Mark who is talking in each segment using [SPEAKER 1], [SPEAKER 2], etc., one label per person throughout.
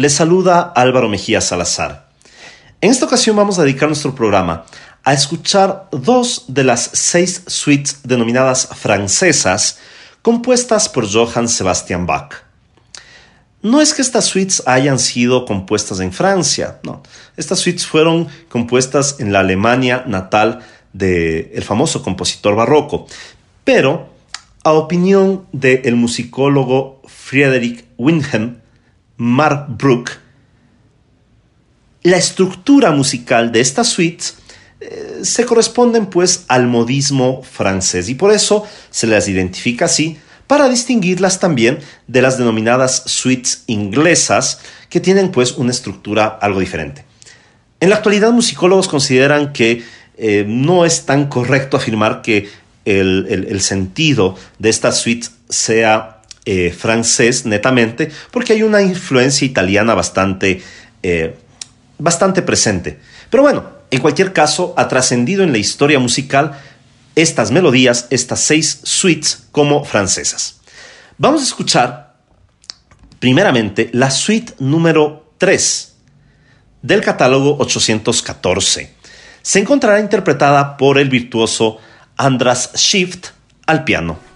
[SPEAKER 1] Les saluda Álvaro Mejía Salazar. En esta ocasión vamos a dedicar nuestro programa a escuchar dos de las seis suites denominadas francesas compuestas por Johann Sebastian Bach. No es que estas suites hayan sido compuestas en Francia, no. Estas suites fueron compuestas en la Alemania natal del famoso compositor barroco, pero a opinión del musicólogo Friedrich Wilhelm Mark Brook, la estructura musical de estas suites eh, se corresponden pues al modismo francés y por eso se las identifica así para distinguirlas también de las denominadas suites inglesas que tienen pues una estructura algo diferente. En la actualidad musicólogos consideran que eh, no es tan correcto afirmar que el, sentido de esta suite sea eh, francés netamente, porque hay una influencia italiana bastante, eh, bastante presente. Pero bueno, en cualquier caso, ha trascendido en la historia musical estas melodías, estas seis suites como francesas. Vamos a escuchar primeramente la suite número 3 del catálogo 814. Se encontrará interpretada por el virtuoso Andras Shift al piano.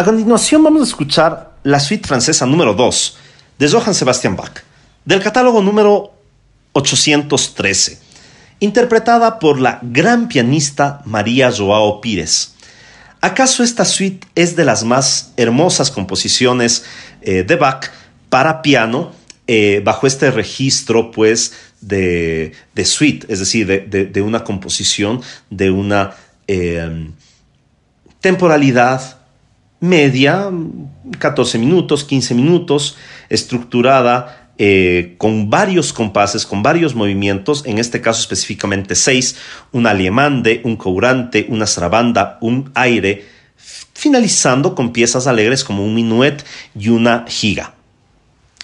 [SPEAKER 1] A continuación vamos a escuchar la suite francesa número 2 de Johann Sebastian Bach, del catálogo número 813, interpretada por la gran pianista María Joao Pires. ¿Acaso esta suite es de las más hermosas composiciones eh, de Bach para piano eh, bajo este registro pues de, suite, es decir, de, una composición de una eh, temporalidad media, 14 minutos, 15 minutos, estructurada eh, con varios compases, con varios movimientos, en este caso específicamente seis, un alemande, un courante, una sarabanda, un aire, finalizando con piezas alegres como un minuet y una giga.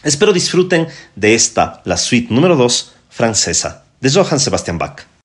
[SPEAKER 1] Espero disfruten de esta, la suite número 2 francesa, de Johann Sebastian Bach.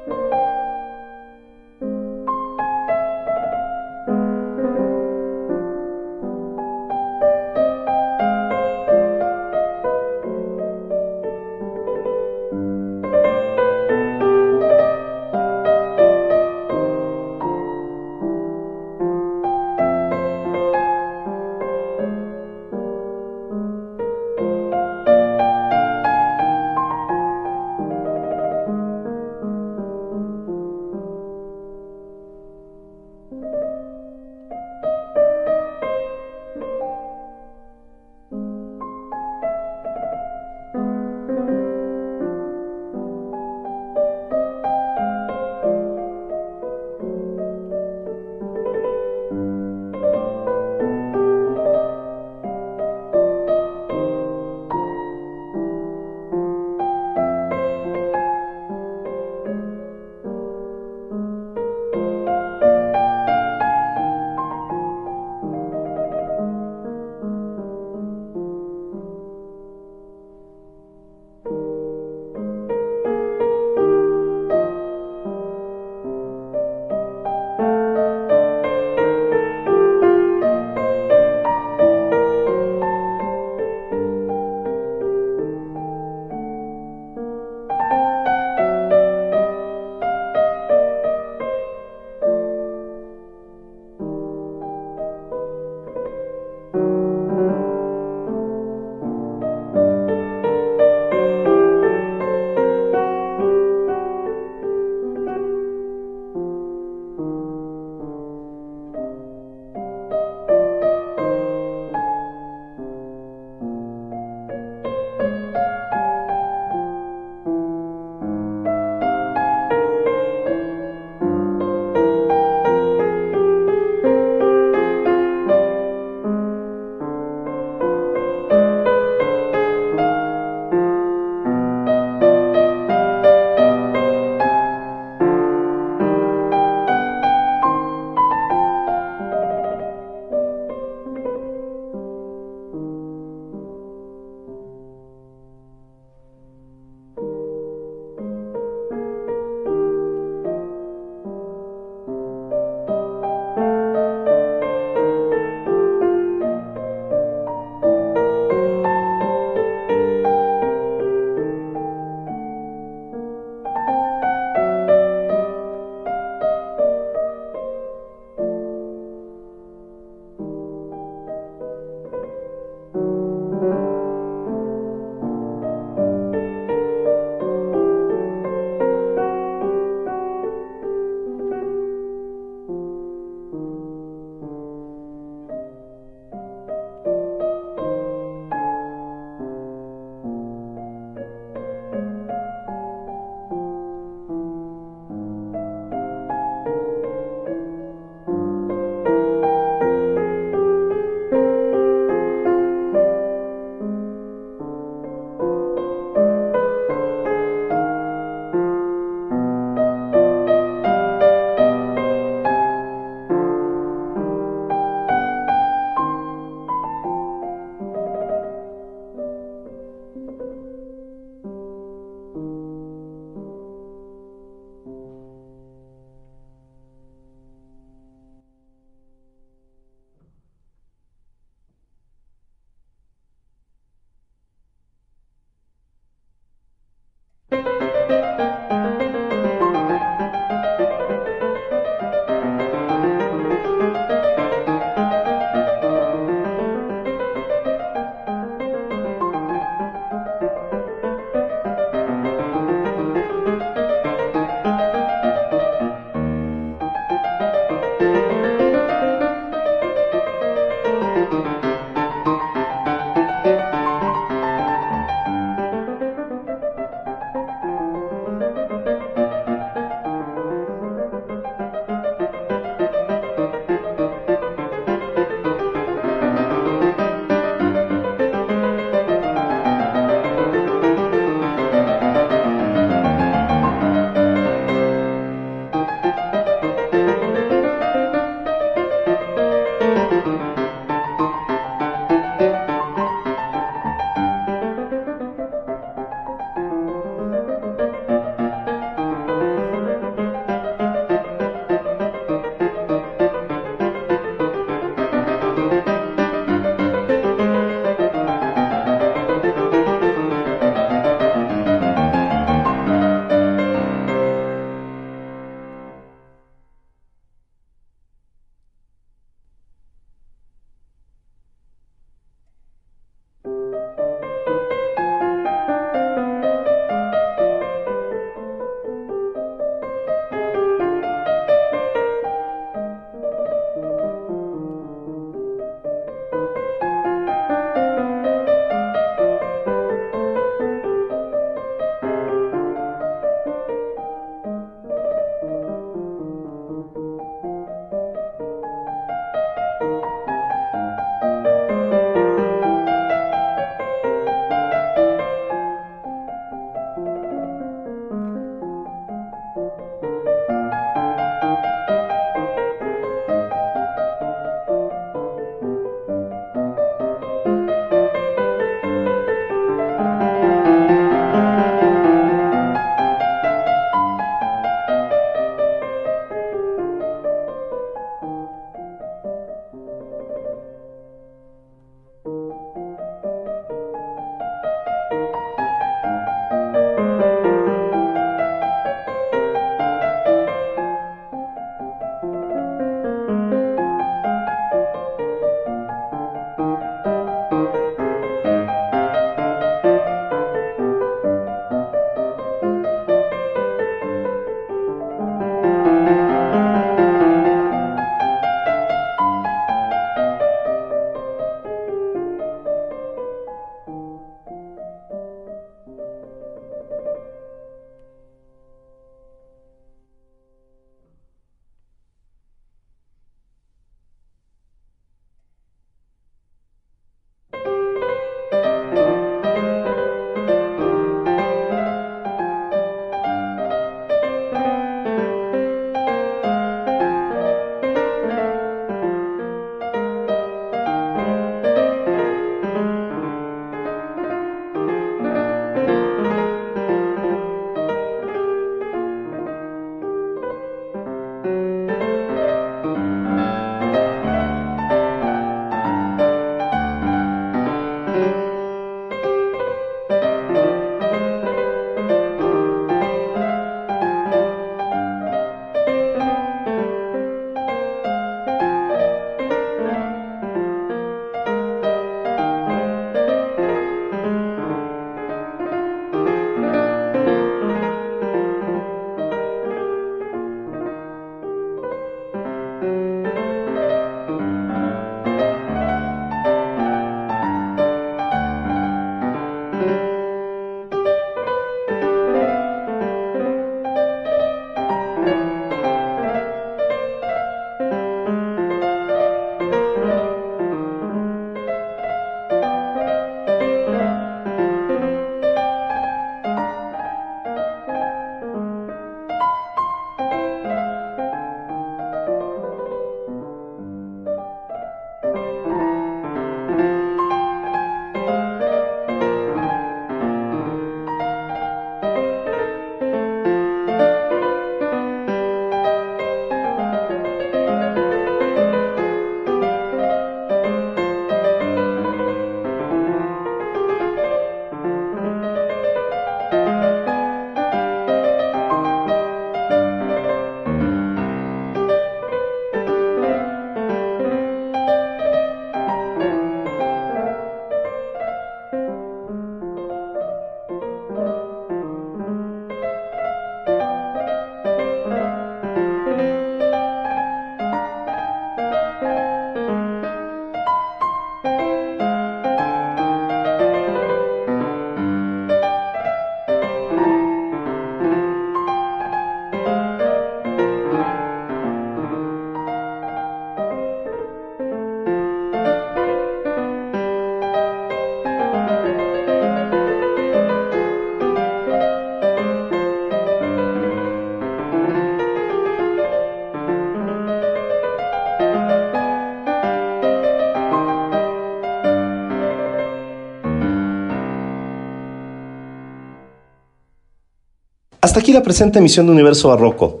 [SPEAKER 1] Hasta aquí la presente emisión de Universo Barroco.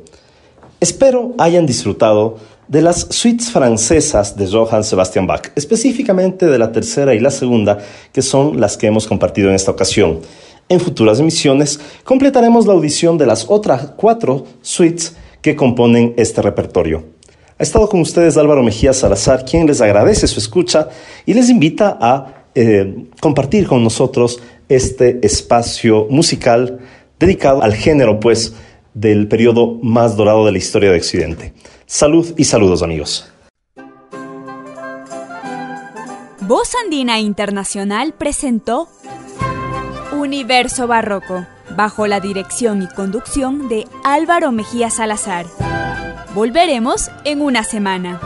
[SPEAKER 1] Espero hayan disfrutado de las suites francesas de Johann Sebastian Bach, específicamente de la tercera y la segunda, que son las que hemos compartido en esta ocasión. En futuras emisiones completaremos la audición de las otras cuatro suites que componen este repertorio. Ha estado con ustedes Álvaro Mejía Salazar, quien les agradece su escucha y les invita a eh, compartir con nosotros este espacio musical dedicado al género, pues, del periodo más dorado de la historia de Occidente. Salud y saludos, amigos.
[SPEAKER 2] Voz Andina Internacional presentó Universo Barroco, bajo la dirección y conducción de Álvaro Mejía Salazar. Volveremos en una semana.